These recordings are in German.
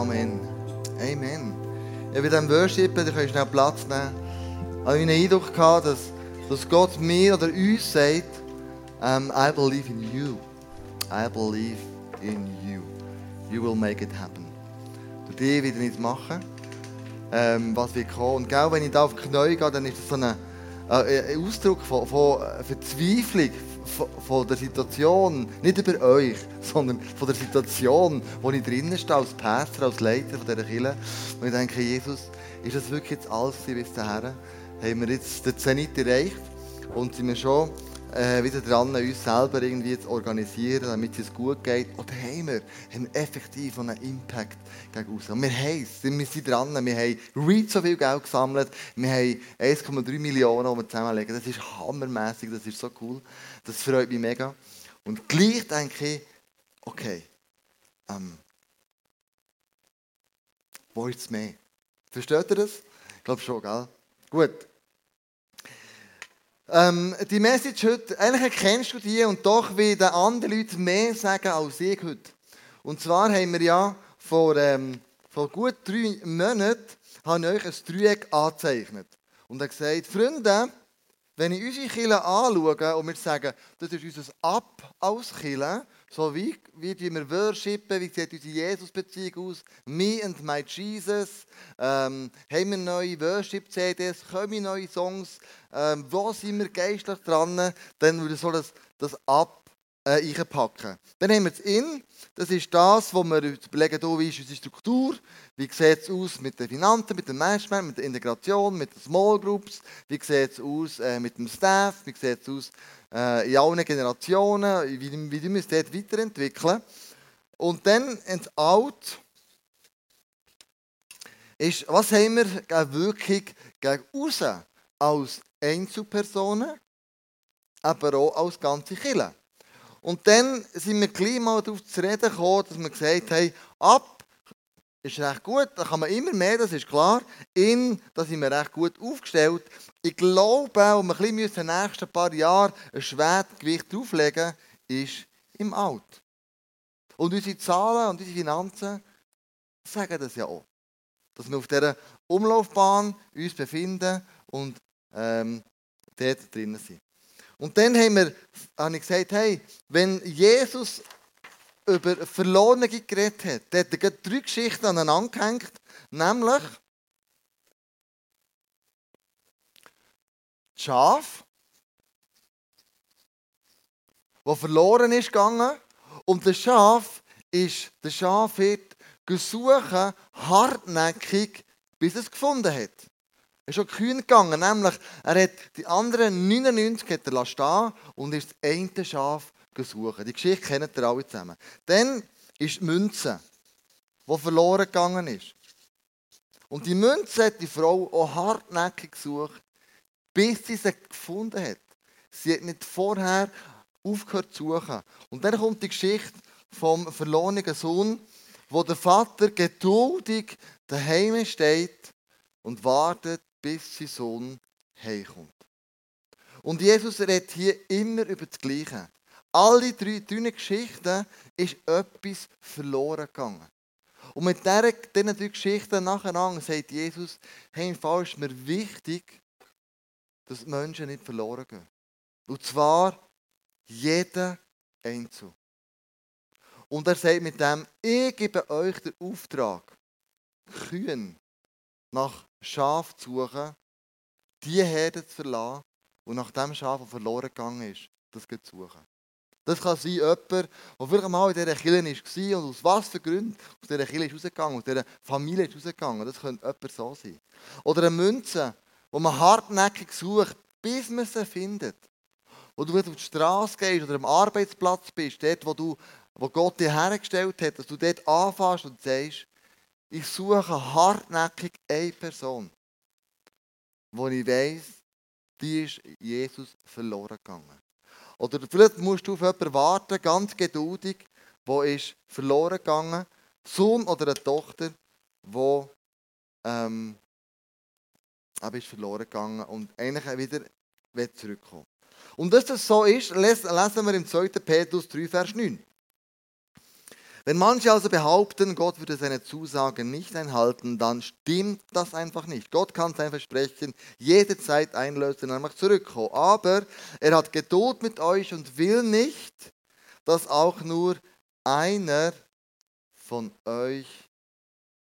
Amen. Amen. Ja, bei diesem Worship, da könnt schnell Platz nehmen. Ich hatte einen Eindruck, gehabt, dass, dass Gott mir oder uns sagt, um, I believe in you. I believe in you. You will make it happen. Durch dich wieder nicht machen, ähm, was wir kommen. Und genau, wenn ich da auf die Knie gehe, dann ist das so ein, äh, ein Ausdruck von, von Verzweiflung, von der Situation, nicht über euch, sondern von der Situation, wo ich drinnen stehe, als Pastor, als Leiter von dieser Kirche. Und ich denke, Jesus, ist das wirklich jetzt alles bis dahin? Haben wir jetzt den Zenit erreicht und sind wir schon äh, wieder dran, uns selber irgendwie zu organisieren, damit es gut geht? Oder haben wir, haben wir effektiv einen Impact gegen raus? Und wir haben es, wir sind dran, wir haben Read so viel Geld gesammelt, wir haben 1,3 Millionen, die wir zusammenlegen. Das ist hammermäßig, das ist so cool. Das freut mich mega. Und gleich denke ich, okay, ähm, wo ist es mehr? Versteht ihr das? Ich glaube schon, gell? Gut. Ähm, die Message heute, eigentlich kennst du die und doch werden andere Leute mehr sagen als ich heute. Und zwar haben wir ja vor, ähm, vor gut drei Monaten habe euch ein Dreieck angezeichnet. Und er gesagt, Freunde, wenn ich unsere Kirche anschaue und wir sagen, das ist unser Ab als Kirche, so wie, wie wir worshipen, wie sieht unsere Jesus-Beziehung aus, me and my Jesus, ähm, haben wir neue Worship-CDs, kommen neue Songs, ähm, wo sind wir geistlich dran, dann würde so das, das ab äh, einpacken. Dann haben wir das In, das ist das, wo wir überlegen, wie ist unsere Struktur, wie sieht es aus mit den Finanzen, mit dem Management, mit der Integration, mit den Small Groups, wie sieht es aus äh, mit dem Staff, wie sieht es aus äh, in allen Generationen, wie, wie wir uns dort weiterentwickeln. Und dann ins Alt ist, was haben wir gegen gegen raus als Einzelpersonen, aber auch als ganze Kirche. Und dann sind wir gleich mal darauf zu reden gekommen, dass wir gesagt haben, ab ist recht gut, da kann man immer mehr, das ist klar. In, da sind wir recht gut aufgestellt. Ich glaube, wo wir bisschen in den nächsten paar Jahren ein Schwertgewicht drauflegen ist im Alt. Und unsere Zahlen und unsere Finanzen sagen das ja auch. Dass wir auf dieser Umlaufbahn uns befinden und ähm, dort drinnen sind. Und dann haben wir, habe ich gesagt, hey, wenn Jesus über Verlorene geredet hat, dann hat er drei Geschichten aneinander gehängt, nämlich das Schaf, das verloren ist gegangen, und das Schaf ist, der Schafhirt gesucht hartnäckig, bis es gefunden hat. Er ist schon kühn gegangen, nämlich er hat die anderen 99 hat er stehen und ist das eine Schaf gesucht. Die Geschichte kennt ihr alle zusammen. Dann ist die Münze, die verloren gegangen ist. Und die Münze hat die Frau auch hartnäckig gesucht, bis sie sie gefunden hat. Sie hat nicht vorher aufgehört zu suchen. Und dann kommt die Geschichte vom verlorenen Sohn, wo der Vater geduldig daheim steht und wartet, bis sein Sohn heimkommt. Und Jesus redet hier immer über das Gleiche. Alle drei, drei Geschichten ist etwas verloren gegangen. Und mit diesen, drei Geschichten nacheinander sagt Jesus, hey, im Fall ist mir wichtig, dass Menschen nicht verloren gehen. Und zwar jeder Einzel. Und er sagt mit dem, ich gebe euch den Auftrag, Kühen nach Schaf zu suchen, die Herde zu verlassen und nach dem Schaf, das verloren gegangen ist, das zu suchen. Das kann sein, jemand, der vielleicht mal in dieser Kirche war und aus was für Gründen aus dieser Kirche ist aus dieser Familie ist rausgegangen. Das könnte jemand so sein. Oder eine Münze, wo man hartnäckig sucht, bis man sie findet. Wo du auf die Straße gehst oder am Arbeitsplatz bist, dort, wo, du, wo Gott dir hergestellt hat, dass du dort anfängst und sagst, ich suche hartnäckig eine Person, wo ich weiß, die ist Jesus verloren gegangen. Oder vielleicht musst du auf jemanden warten, ganz geduldig, wo ist verloren gegangen, Sohn oder eine Tochter, wo ähm, ist verloren gegangen und eigentlich wieder zurückkommen. Und dass das so ist, lesen wir im 2. Petrus 3, Vers 9. Wenn manche also behaupten, Gott würde seine Zusagen nicht einhalten, dann stimmt das einfach nicht. Gott kann sein Versprechen jederzeit einlösen und einfach zurückkommen. Aber er hat Geduld mit euch und will nicht, dass auch nur einer von euch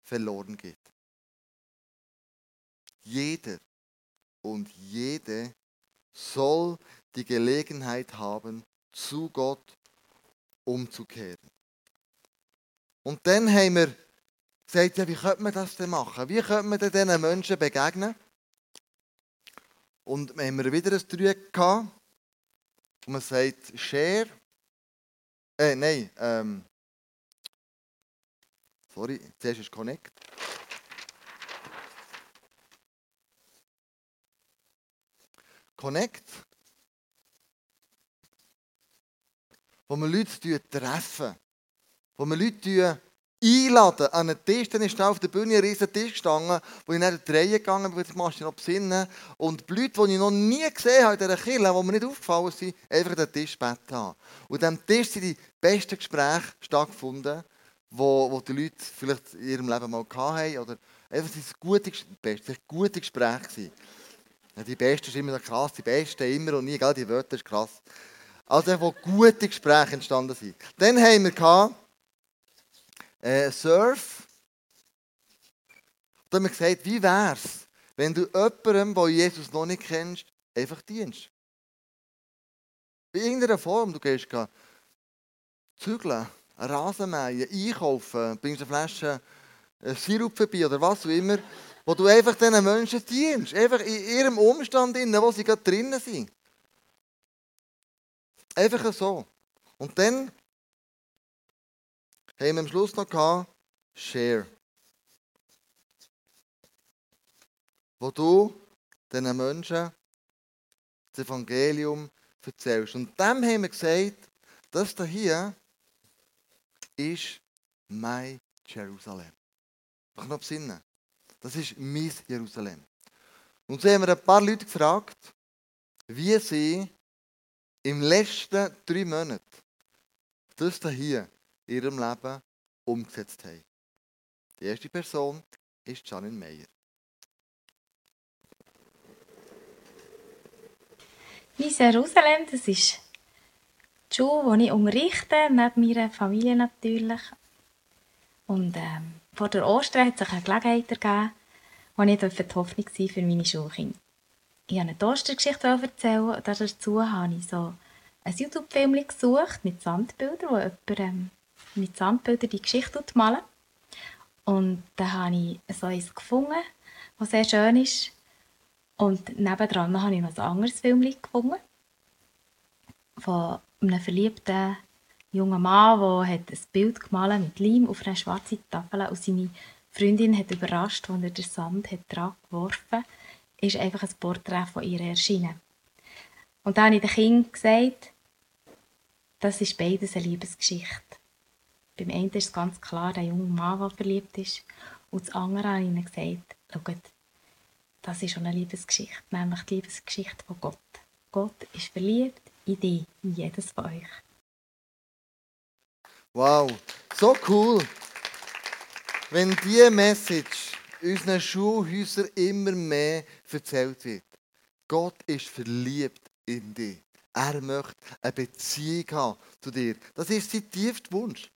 verloren geht. Jeder und jede soll die Gelegenheit haben, zu Gott umzukehren. Und dann haben wir gesagt, ja, wie könnte man das denn machen? Wie könnte man denn diesen Menschen begegnen? Und wir haben wieder ein Dreieck gehabt, wo man sagt, share, äh, nein, ähm, sorry, zuerst ist connect. Connect, wo wir Leute treffen, wo wir Leute einladen an einen Tisch. Dann ist auf der Bühne ein riesiger Tisch gestanden, wo ich dann drehen gegangen bin, ich machst du noch besinnen. Und die Leute, die ich noch nie gesehen habe in dieser Kirche, die mir nicht aufgefallen sind, einfach den Tisch gebeten haben. Und an Tisch sind die besten Gespräche stattgefunden, wo, wo die Leute vielleicht in ihrem Leben mal hatten. Oder einfach sind gute, beste, gute Gespräche. Die Besten sind immer so krass, die Besten immer und nie, gell? die Wörter ist krass. Also, wo gute Gespräche entstanden sind. Dann haben wir gehabt, äh, Surf. Da haben wir gesagt, wie wäre es, wenn du jemandem, der Jesus noch nicht kennst, einfach dienst? In irgendeiner Form. Du gehst zügeln, Rasenmähen, einkaufen, bringst eine Flasche äh, Sirup vorbei oder was auch immer, wo du einfach diesen Menschen dienst. Einfach in ihrem Umstand, in wo sie gerade drinnen sind. Einfach so. Und dann haben wir am Schluss noch gehabt, Share. Wo du diesen Menschen das Evangelium erzählst. Und dem haben wir gesagt, das hier ist mein Jerusalem. Mach noch besinnen. Das ist mein Jerusalem. Und so haben wir ein paar Leute gefragt, wie sie im letzten drei Monaten das hier ihrem Leben umgesetzt haben. Die erste Person ist Janine Meyer. Mein Jerusalem, das ist die Schule, die ich unterrichte, neben meiner Familie natürlich. Und ähm, vor der Ostern hat sich eine Gelegenheit ergeben, wo ich die Hoffnung war für meine Schulkinder. Ich wollte eine Ostergeschichte erzählen dazu habe ich so ein YouTube-Film gesucht mit Sandbildern, wo jemand ähm, mit Sandbildern die Geschichte malen. Und da habe ich so eins gefunden, was sehr schön ist. Und nebendran habe ich noch ein anderes Film gefunden. Von einem verliebten jungen Mann, der ein Bild gemalt mit Leim auf einer schwarzen Tafel und seine Freundin hat überrascht, als er den Sand hat dran geworfen ist einfach ein Porträt von ihr erschienen. Und dann habe ich den Kindern gesagt, das ist beides eine Liebesgeschichte. Beim einen ist ganz klar der junge Mann, der verliebt ist. Und das andere habe ich ihnen gesagt, schaut, das ist schon eine Liebesgeschichte, nämlich die Liebesgeschichte von Gott. Gott ist verliebt in dich, in jedes von euch. Wow, so cool. Wenn diese Message unseren Schulhäusern immer mehr erzählt wird. Gott ist verliebt in dich. Er möchte eine Beziehung haben zu dir. Das ist sein tiefster Wunsch.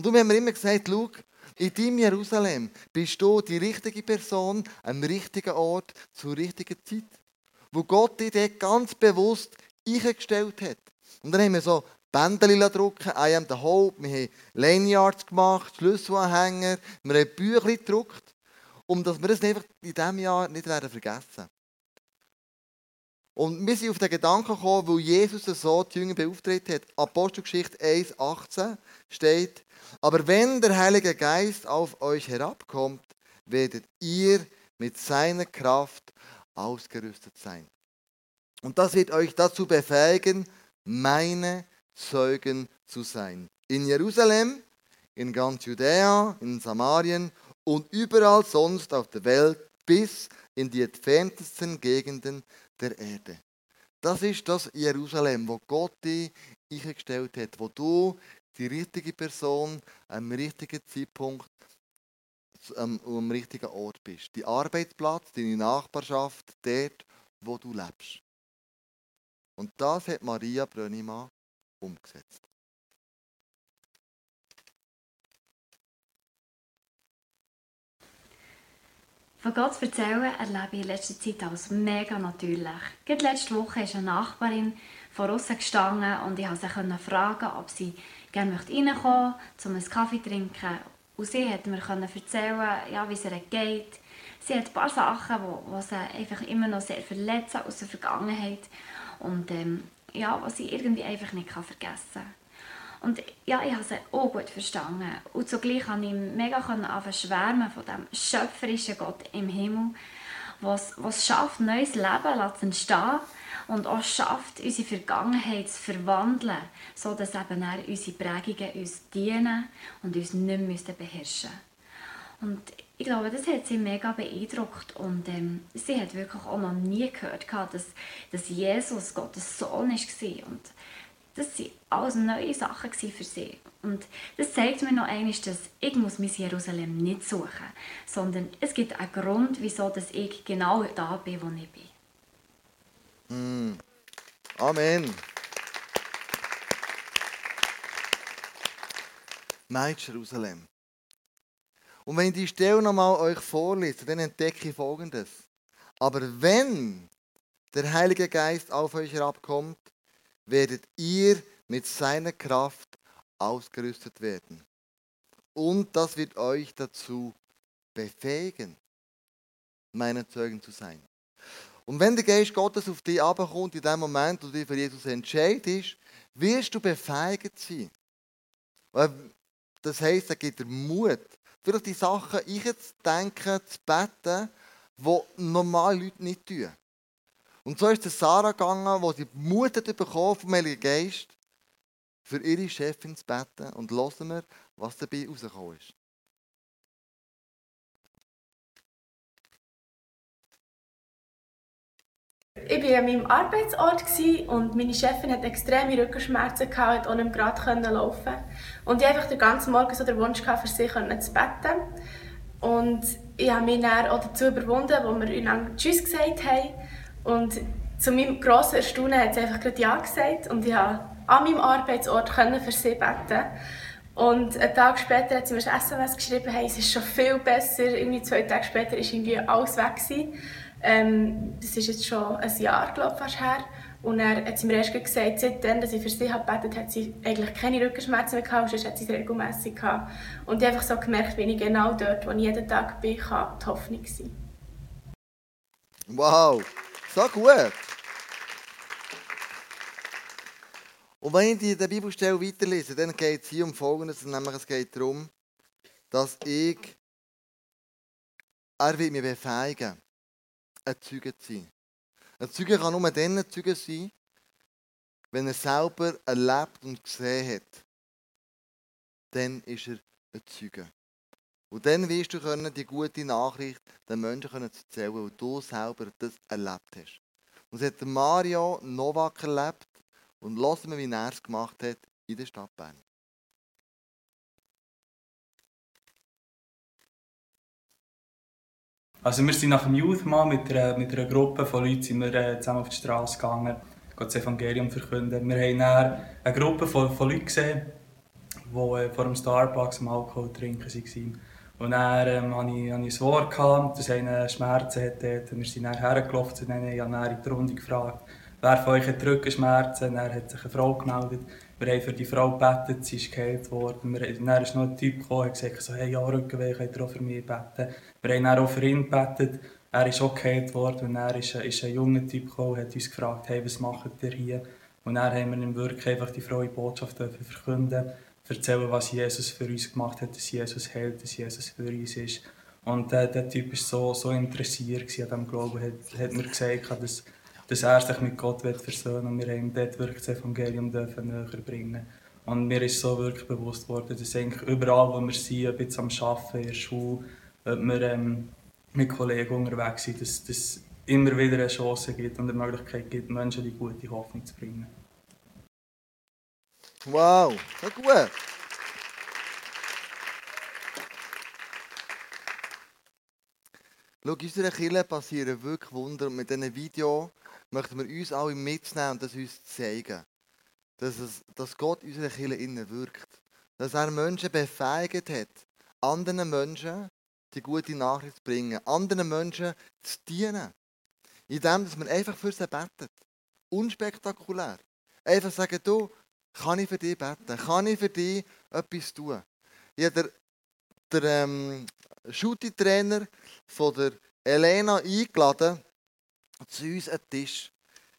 Und darum haben immer gesagt, schau, in deinem Jerusalem bist du die richtige Person am richtigen Ort zur richtigen Zeit. Wo Gott dich dort ganz bewusst eingestellt hat. Und dann haben wir so Bändchen drucken, I am the Hope, wir haben Lanyards gemacht, Schlüsselanhänger, wir haben Bücher gedruckt, um dass wir das einfach in diesem Jahr nicht werden vergessen und wir sind auf den Gedanken gekommen, weil Jesus so die Jünger beauftragt hat. Apostelgeschichte 1,18 steht, aber wenn der Heilige Geist auf euch herabkommt, werdet ihr mit seiner Kraft ausgerüstet sein. Und das wird euch dazu befähigen, meine Zeugen zu sein. In Jerusalem, in ganz Judäa, in Samarien und überall sonst auf der Welt bis in die entferntesten Gegenden der Erde. Das ist das Jerusalem, wo Gott dich eingestellt hat, wo du die richtige Person am richtigen Zeitpunkt am, am richtigen Ort bist. Die Arbeitsplatz, deine Nachbarschaft, dort, wo du lebst. Und das hat Maria Brönnimann umgesetzt. Von Gott zu erzählen erlebe ich in letzter Zeit als mega natürlich. Gerade letzte Woche ist eine Nachbarin vor uns gestanden und ich konnte sie fragen, ob sie gerne reinkommen möchte, um einen Kaffee zu trinken. Und sie konnte mir erzählen, ja, wie es ihr geht. Sie hat ein paar Sachen, die, die sie einfach immer noch sehr verletzen aus der Vergangenheit und ähm, ja, was sie irgendwie einfach nicht vergessen kann. Und ja, ich habe sie auch gut verstanden. Und zugleich konnte ich mega anfangen schwärmen von dem schöpferischen Gott im Himmel, was es schafft, neues Leben zu entstehen und auch schafft, unsere Vergangenheit zu verwandeln, sodass eben unsere Prägungen uns dienen und uns nicht mehr beherrschen Und ich glaube, das hat sie mega beeindruckt und ähm, sie hat wirklich auch noch nie gehört, dass, dass Jesus Gottes Sohn war. Und das waren alles neue Sachen für sie. Und das zeigt mir noch einmal, dass ich muss mein Jerusalem nicht suchen muss, sondern es gibt einen Grund, wieso ich genau da bin, wo ich bin. Mm. Amen. Mein Jerusalem. Und wenn ich die Stelle nochmal euch vorlese, dann entdecke ich Folgendes. Aber wenn der Heilige Geist auf euch herabkommt, werdet ihr mit seiner Kraft ausgerüstet werden. Und das wird euch dazu befähigen, meine Zeugen zu sein. Und wenn der Geist Gottes auf dich abkommt, in dem Moment, wo du dich für Jesus entscheidest, wirst du befähigt sein. Das heisst, er gibt dir Mut, für die Sachen einzudenken, zu beten, die normale Leute nicht tun. Und so ist es Sarah gegangen, wo sie Mut hat bekommen vom Heiligen Geist, für ihre Chefin zu beten. Und hören wir, was dabei rausgekommen ist. Ich war an meinem Arbeitsort und meine Chefin hatte extreme Rückenschmerzen und konnte nicht gerade laufen. Und ich hatte den ganzen Morgen so den Wunsch, für sie zu beten. Und ich habe mich dann auch dazu überwunden, wo wir einander Tschüss gesagt haben. Und zu meinem grossen Erstaunen hat sie einfach gerade Ja gesagt und ich konnte an meinem Arbeitsort für sie beten. Und einen Tag später hat sie mir ein SMS geschrieben, hey, es ist schon viel besser. Irgendwie zwei Tage später war irgendwie alles weg. Ähm, das ist jetzt schon ein Jahr, glaube ich, fast her. Und er hat sie mir erst gesagt, seitdem, dass ich für sie habe gebetet hat sie eigentlich keine Rückenschmerzen mehr gehabt, sonst hat sie es regelmässig gehabt. Und ich habe einfach so gemerkt, wie ich genau dort, wo ich jeden Tag bin, kann die Hoffnung sein. Wow! So gut. Und wenn ich die der Bibelstelle weiterlese, dann geht es hier um Folgendes, nämlich es geht darum, dass ich, er wird mich befähigen, ein Zeuge zu sein. Ein Zeuge kann nur dann ein Zeuge sein, wenn er selber erlebt und gesehen hat. Dann ist er ein Zeuge. Und dann wirst du können, die gute Nachricht den Menschen können erzählen, weil du selber das erlebt hast. Und das hat Mario Novak erlebt. Und hören wir, wie er es gemacht hat in der Stadt Bern. Also wir sind nach dem Youth mal mit einer, mit einer Gruppe von Leuten sind wir, äh, zusammen auf die Straße gegangen, das Evangelium verkünden. Wir haben dann eine Gruppe von, von Leuten gesehen, die äh, vor dem Starbucks am Alkohol trinken waren. Und dann ähm, hatte ich, ich ein Wort, gehabt, dass einer Schmerzen hatte. Wir sind dann hergelaufen zu denen, ich dann in die Runde gefragt, wer von euch hat Rückenschmerzen? Dann hat sich eine Frau gemeldet. Wir haben für die Frau gebetet, sie ist geheilt worden. Dann ist noch ein Typ gekommen und gesagt, so, hey, ja, Rückenweh, könnt ihr auch für mich beten? Wir haben dann auch für ihn gebetet. Er ist auch geheilt worden und dann ist, ist ein junger Typ gekommen und hat uns gefragt, hey, was macht ihr hier? Und dann haben wir ihm wirklich einfach die frohe Botschaft verkünden erzählen, was Jesus für uns gemacht hat, dass Jesus hält, dass Jesus für uns ist. Und äh, der Typ war so, so interessiert an diesem Glauben, hat, hat mir gesagt, dass, dass er sich mit Gott versöhnen will. Und wir haben dort wirklich das Evangelium dürfen näher bringen Und mir ist so wirklich bewusst worden, dass eigentlich überall, wo wir sind, ob jetzt am Arbeiten, in der Schule, ob wir ähm, mit Kollegen unterwegs sind, dass es immer wieder eine Chance gibt und eine Möglichkeit gibt, Menschen die gute Hoffnung zu bringen. Wow, so gut. Schau, in unserer Kirche passieren wirklich Wunder und mit diesem Video möchten wir uns alle mitnehmen und das uns zeigen. Dass, es, dass Gott in unserer Kirche innen wirkt. Dass er Menschen befähigt hat, anderen Menschen die gute Nachricht zu bringen, anderen Menschen zu dienen. Indem, dass man einfach für sie betet. Unspektakulär. Einfach sagen, du, kann ich für dich beten? Kann ich für dich etwas tun? Habe den, den ähm, Shooting-Trainer von der Elena eingeladen zu uns an Tisch.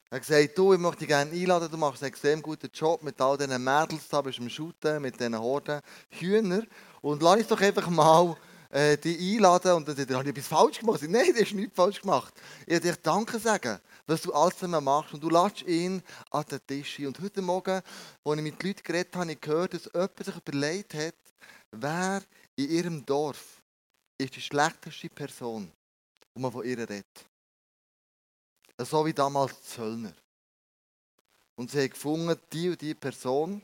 Er hat gesagt, du, ich möchte dich gerne einladen, du machst einen extrem guten Job mit all diesen Mädels da, bist am Shooten, mit diesen Horden Hühner. Und lass uns doch einfach mal äh, dich einladen. Und dann sagt er, habe ich etwas falsch gemacht? Nein, du hast nichts falsch gemacht. Ich würde dir Danke sagen, was du alles zusammen machst. Und du lässt ihn an den Tisch. Und heute Morgen, als ich mit Leuten geredet habe, habe ich gehört, dass jemand sich überlegt hat, wer in ihrem Dorf ist die schlechteste Person, wo man von ihr redet. So wie damals die Zöllner. Und sie haben gefunden, die und die Person.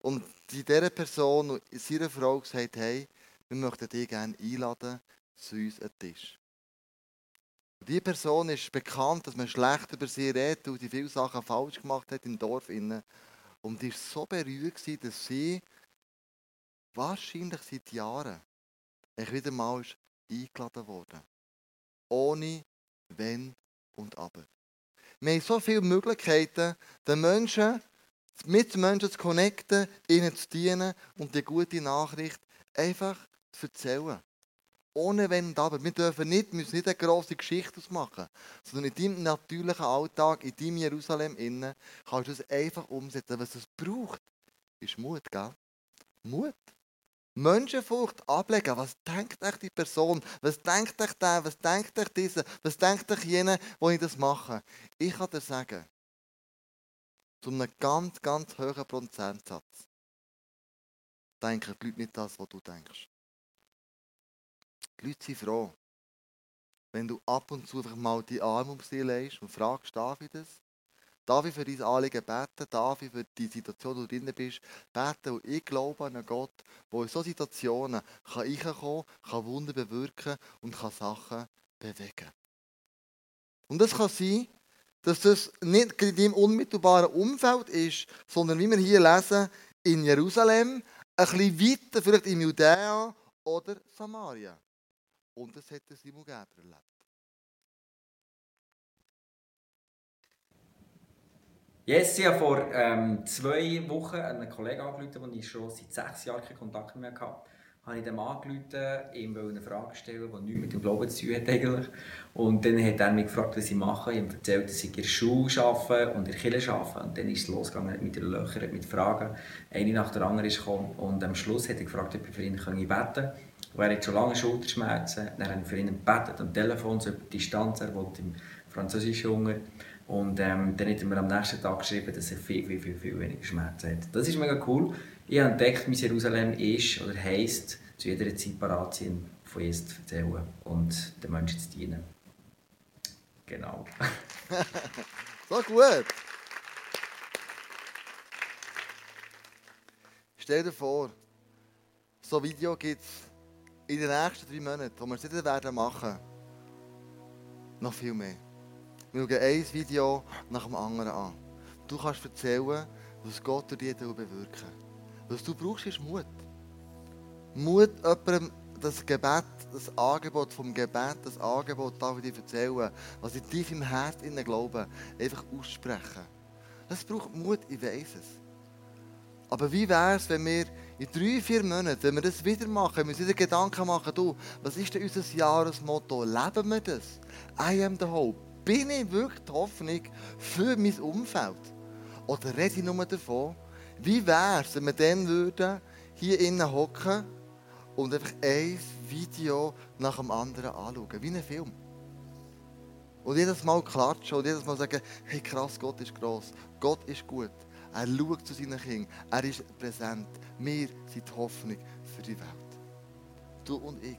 Und dieser Person und seiner Frau gesagt, hey, wir möchten dich gerne einladen zu uns an Tisch. Und diese Person ist bekannt, dass man schlecht über sie redet, weil sie viele Sachen falsch gemacht hat im Dorf. Und die war so berührt, dass sie wahrscheinlich seit Jahren wieder mal eingeladen wurde. Ohne Wenn und Aber. Wir haben so viele Möglichkeiten, den Menschen, mit den Menschen zu connecten, ihnen zu dienen und die gute Nachricht einfach zu erzählen. Ohne Wenn und Aber. Wir dürfen nicht, müssen nicht eine grosse Geschichte ausmachen, sondern in deinem natürlichen Alltag, in deinem Jerusalem innen, kannst du es einfach umsetzen. Was es braucht, ist Mut, gell? Mut. Menschenfurcht ablegen. Was denkt euch die Person? Was denkt euch der? Was denkt euch dieser? Was denkt euch jener, wo ich das mache? Ich kann dir sagen, zu einem ganz, ganz hohen Prozentsatz denken die Leute nicht das, was du denkst. Die Leute sind froh, wenn du ab und zu einfach mal die Arme um sie legst und fragst, darf ich das? Darf ich für dein Anliegen beten? Darf ich für die Situation, wo du drin bist, beten? Und ich glaube an einen Gott, der in solchen Situationen kann reinkommen kann, Wunder bewirken und kann Sachen bewegen. Und das kann sein, dass das nicht in deinem unmittelbaren Umfeld ist, sondern wie wir hier lesen, in Jerusalem, ein bisschen weiter, vielleicht in Judäa oder Samaria. Und das hat Simon Geber erlebt. Yes, ich habe vor ähm, zwei Wochen einen Kollegen angerufen, den ich schon seit sechs Jahren keinen Kontakt mehr hatte. Habe ich dem angerufen, ihm eine Frage stellen, die nichts mit dem Glauben zu tun hat eigentlich. Und dann hat er mich gefragt, was ich mache. Ich habe ihm erzählt, dass ich in der Schule arbeite und in der Kirche arbeite. Und dann ist es losgegangen mit den Löchern, mit Fragen. Eine nach der anderen ist gekommen. Und am Schluss hat er gefragt, ob ich für ihn beten kann. Und er hat schon lange Schulterschmerzen. Dann habe ich für ihn gebetet am Telefon, so über die Distanz. Er wollte im französischen Hunger. Und ähm, dann hat er mir am nächsten Tag geschrieben, dass er viel, viel, viel, viel weniger Schmerzen hat. Das ist mega cool. Ich habe entdeckt, mein Jerusalem ist oder heisst, zu jeder Zeit parat sein, von Jesus zu erzählen und den Menschen zu dienen. Genau. so gut. Stell dir vor, so Video gibt es in den nächsten drei Monaten, wo wir es nicht werden machen, noch viel mehr. Wir schauen ein Video nach dem anderen an. Du kannst erzählen, was Gott durch dich bewirken will. Was du brauchst, ist Mut. Mut, jemandem das Gebet, das Angebot vom Gebet, das Angebot, darf ich dir erzählen, was ich tief im Herz innen glaube, einfach aussprechen. Das braucht Mut, ich weiß es. Aber wie wäre es, wenn wir in drei, vier Monaten, wenn wir das wieder machen, wenn wir wieder Gedanken machen, du, was ist denn unser Jahresmotto? Leben wir das? I am the hope bin ich wirklich die Hoffnung für mein Umfeld? Oder rede ich nur davon, wie wäre es, wenn wir dann würden, hier innen hocken und einfach ein Video nach dem anderen anschauen, wie ein Film. Und jedes Mal klatschen und jedes Mal sagen, hey krass, Gott ist gross, Gott ist gut. Er schaut zu seinen Kindern, er ist präsent. Wir sind die Hoffnung für die Welt. Du und ich.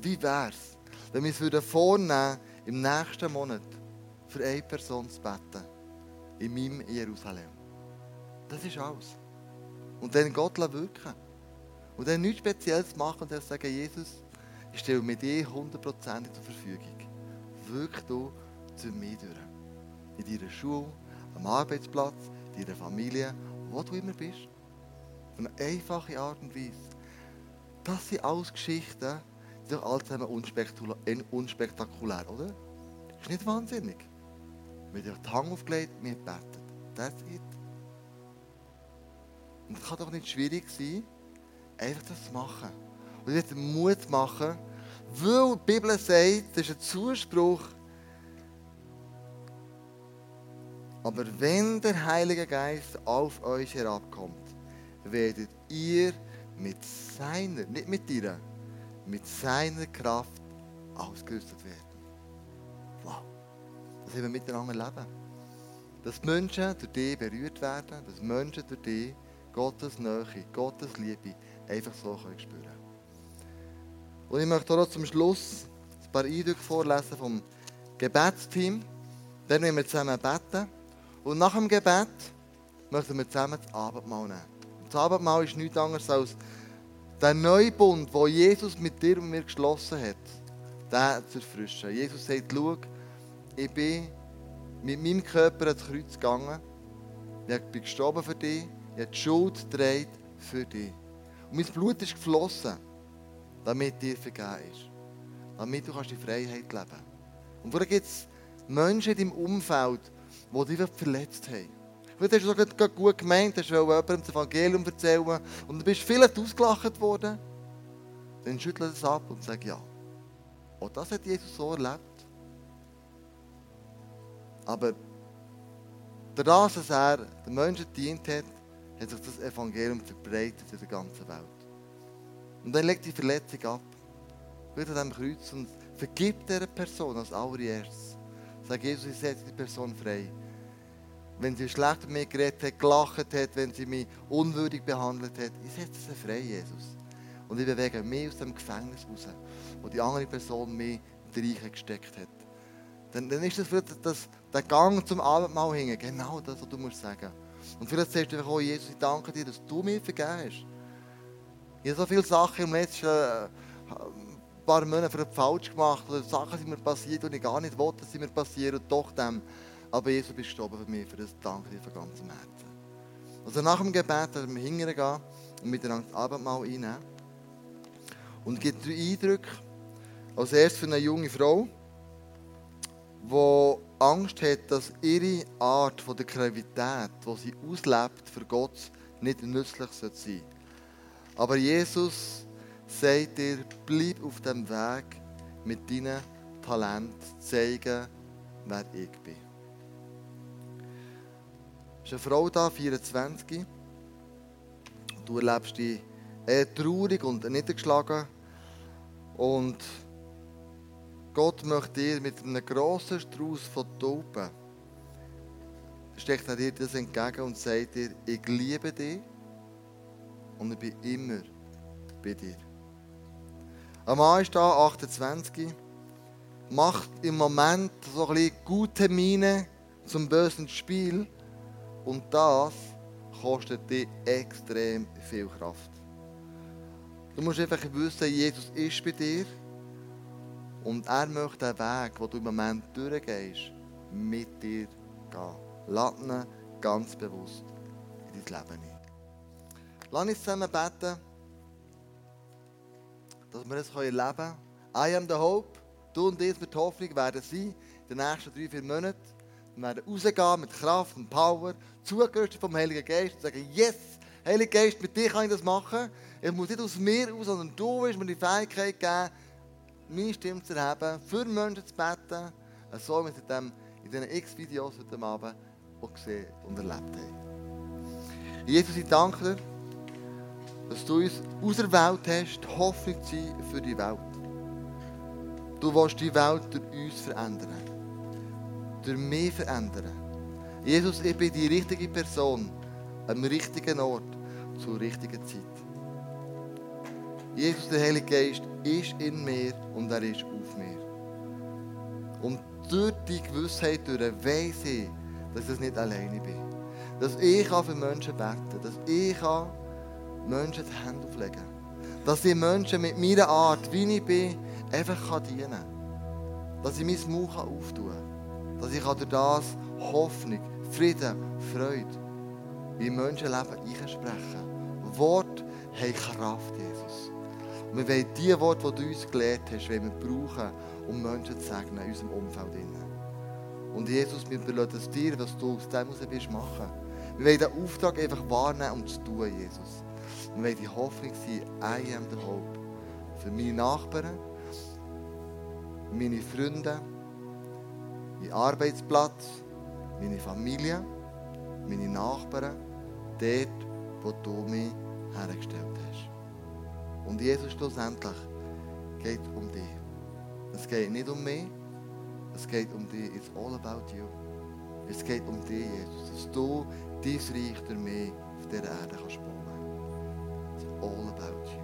Wie wäre es, wenn wir es vornehmen würden, im nächsten Monat für eine Person zu beten. In meinem Jerusalem. Das ist alles. Und dann Gott wirken. Und dann nichts Spezielles machen und dann sagen, Jesus, ich stelle mir dir hundertprozentig zur Verfügung. Wirk du zu mir durch. In deiner Schule, am Arbeitsplatz, in deiner Familie, wo du immer bist. Auf eine einfache Art und Weise. Das sind alles Geschichten, die sind alle zusammen unspektakulär, oder? Ist nicht wahnsinnig. Wir haben die Hand aufgelegt, wir beten. That's it. Und es kann doch nicht schwierig sein, einfach das zu machen. Und jetzt Mut machen, weil die Bibel sagt, das ist ein Zuspruch, aber wenn der Heilige Geist auf euch herabkommt, werdet ihr mit seiner, nicht mit dir, mit seiner Kraft ausgerüstet werden. Wow. Das haben wir miteinander leben. Dass Menschen durch dich berührt werden, dass Menschen durch dich Gottes Nähe, Gottes Liebe einfach so können spüren Und ich möchte auch zum Schluss ein paar Eindrücke vorlesen vom Gebetsteam. Dann werden wir zusammen beten. Und nach dem Gebet möchten wir zusammen das Abendmahl nehmen. Das Abendmahl ist nichts anderes als der Neubund, den Jesus mit dir und mir geschlossen hat, den zu erfrischen. Jesus sagt, schau, ich bin mit meinem Körper ans Kreuz gegangen. Ich bin gestorben für dich. Ich habe die Schuld getragen für dich. Und mein Blut ist geflossen, damit dir vergeben ist. Damit du kannst die Freiheit leben kannst. Und vorher gibt es Menschen in deinem Umfeld, die dich verletzt haben. Vielleicht hast du sogar gut gemeint, hast jemandem das Evangelium erzählen und du bist vielleicht ausgelacht worden. Dann schüttle das ab und sag ja. Auch das hat Jesus so erlebt. Aber dadurch, dass er den Menschen dient hat, hat sich das Evangelium verbreitet in der ganzen Welt. Und dann legt die Verletzung ab. Wird an diesem Kreuz und vergibt dieser Person als allererstes. Sagt Jesus, ich setze die Person frei. Wenn sie schlecht mit mir geredet hat, gelacht hat, wenn sie mich unwürdig behandelt hat, ich setze sie frei, Jesus. Und ich bewege mich aus dem Gefängnis raus, wo die andere Person mich in die gesteckt hat. Dann, dann ist das, das, der Gang zum Abendmahl hängen, genau das, was du musst sagen. Und vielleicht sagst du einfach, oh Jesus, ich danke dir, dass du mir vergeben hast. Ich habe so viele Sachen im letzten äh, paar Monaten falsch gemacht, oder Sachen sind mir passiert, die ich gar nicht wollte, dass sie mir passieren, und doch dem. Aber Jesus bist gestorben für mich, für das danke dir von ganzem Herzen. Also nach dem Gebet werden wir hingehen und miteinander das Abendmahl einnehmen. Und gibt drei Eindrücke. Als erstes für eine junge Frau, die Angst hat, dass ihre Art von der Gravität, die sie auslebt, für Gott nicht nützlich sein sollte. Aber Jesus sagt dir, bleib auf dem Weg mit deinem Talent zeigen, wer ich bin. Ist eine Frau da, 24. Du erlebst dich eher traurig und niedergeschlagen. Und Gott möchte dir mit einem grossen Strauß von Tauben steckt er dir das entgegen und sagt dir, ich liebe dich und ich bin immer bei dir. Ein Mann ist da, 28, macht im Moment so ein bisschen gute Miene zum bösen Spiel und das kostet dich extrem viel Kraft. Du musst einfach wissen, Jesus ist bei dir und er möchte den Weg, den du im Moment durchgehst, mit dir gehen. Lass ihn ganz bewusst in dein Leben ein. Lass uns zusammen beten, dass wir es erleben können. I am the hope. Du und ich wird Hoffnung werden sein in den nächsten drei, vier Monaten. Wir werden rausgehen mit Kraft und Power, zugerüstet vom Heiligen Geist und sagen, yes, Heiliger Geist, mit dir kann ich das machen. Es muss nicht aus mir aus, sondern du willst mir die Fähigkeit geben, meine Stimme zu erheben, für Menschen zu beten, so wie wir es in diesen X-Videos heute Abend auch gesehen und erlebt haben. Jesus, ich danke dir, dass du uns auserwählt hast, die Hoffnung zu sein für die Welt. Du willst die Welt durch uns verändern. Durch mich verändern. Jesus, ich bin die richtige Person am richtigen Ort zur richtigen Zeit. Jesus, der Heilige Geist, ist in mir und er ist auf mir. Und durch die Gewissheit durch weiss ich, dass ich nicht alleine bin. dass ich für Menschen beten dass ich Menschen die Hände auflegen kann. Dass ich Menschen mit meiner Art, wie ich bin, einfach dienen kann. Dass ich mein Mund auftun kann. Dass ich durch das Hoffnung, Frieden, Freude in Menschenleben einsprechen kann. Wort haben Kraft, Jesus. Und wir wollen die Worte, die du uns gelehrt hast, wir brauchen, um Menschen zu segnen in unserem Umfeld. Und Jesus, wir überlassen es dir, was du aus dem heraus willst machen. Wir wollen den Auftrag einfach wahrnehmen und zu tun, Jesus. Wir wollen die Hoffnung sein, I am the hope. Für meine Nachbarn, meine Freunde, meinen Arbeitsplatz, meine Familie, meine Nachbarn, dort, wo du mich hergestellt hast. Und Jesus schlussendlich geht um dich. Es geht nicht um mich, es geht um dich. It's all about you. Es geht um dich, Jesus. Dass du dein Reich durch mich auf dieser Erde kannst bauen. It's all about you.